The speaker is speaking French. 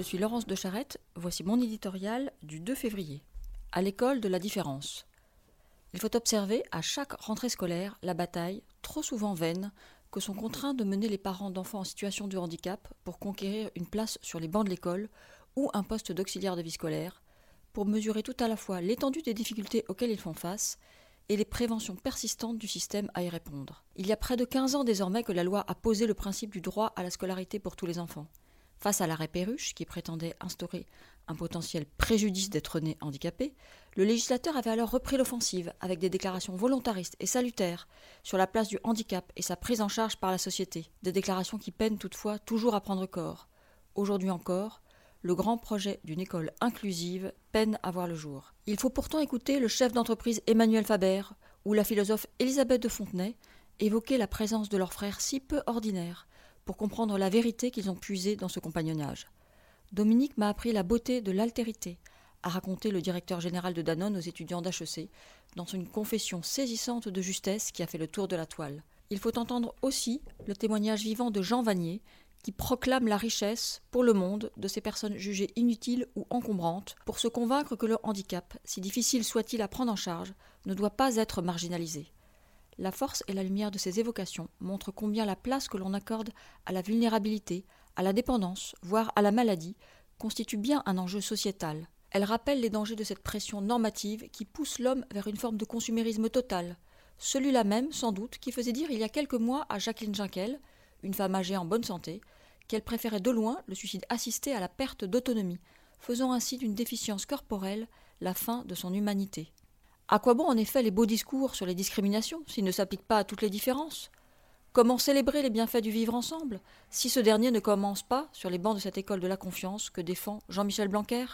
je suis Laurence de Charette, voici mon éditorial du 2 février. À l'école de la différence. Il faut observer à chaque rentrée scolaire la bataille, trop souvent vaine, que sont contraints de mener les parents d'enfants en situation de handicap pour conquérir une place sur les bancs de l'école ou un poste d'auxiliaire de vie scolaire, pour mesurer tout à la fois l'étendue des difficultés auxquelles ils font face et les préventions persistantes du système à y répondre. Il y a près de 15 ans désormais que la loi a posé le principe du droit à la scolarité pour tous les enfants. Face à l'arrêt Perruche, qui prétendait instaurer un potentiel préjudice d'être né handicapé, le législateur avait alors repris l'offensive avec des déclarations volontaristes et salutaires sur la place du handicap et sa prise en charge par la société, des déclarations qui peinent toutefois toujours à prendre corps. Aujourd'hui encore, le grand projet d'une école inclusive peine à voir le jour. Il faut pourtant écouter le chef d'entreprise Emmanuel Faber ou la philosophe Elisabeth de Fontenay évoquer la présence de leurs frères si peu ordinaires pour comprendre la vérité qu'ils ont puisée dans ce compagnonnage. Dominique m'a appris la beauté de l'altérité, a raconté le directeur général de Danone aux étudiants d'HEC, dans une confession saisissante de justesse qui a fait le tour de la toile. Il faut entendre aussi le témoignage vivant de Jean Vanier, qui proclame la richesse pour le monde de ces personnes jugées inutiles ou encombrantes, pour se convaincre que le handicap, si difficile soit-il à prendre en charge, ne doit pas être marginalisé. La force et la lumière de ces évocations montrent combien la place que l'on accorde à la vulnérabilité, à la dépendance, voire à la maladie, constitue bien un enjeu sociétal. Elle rappelle les dangers de cette pression normative qui pousse l'homme vers une forme de consumérisme total, celui-là même, sans doute, qui faisait dire il y a quelques mois à Jacqueline Jinkel, une femme âgée en bonne santé, qu'elle préférait de loin le suicide assisté à la perte d'autonomie, faisant ainsi d'une déficience corporelle la fin de son humanité. À quoi bon en effet les beaux discours sur les discriminations s'ils ne s'appliquent pas à toutes les différences? Comment célébrer les bienfaits du vivre ensemble si ce dernier ne commence pas sur les bancs de cette école de la confiance que défend Jean-Michel Blanquer?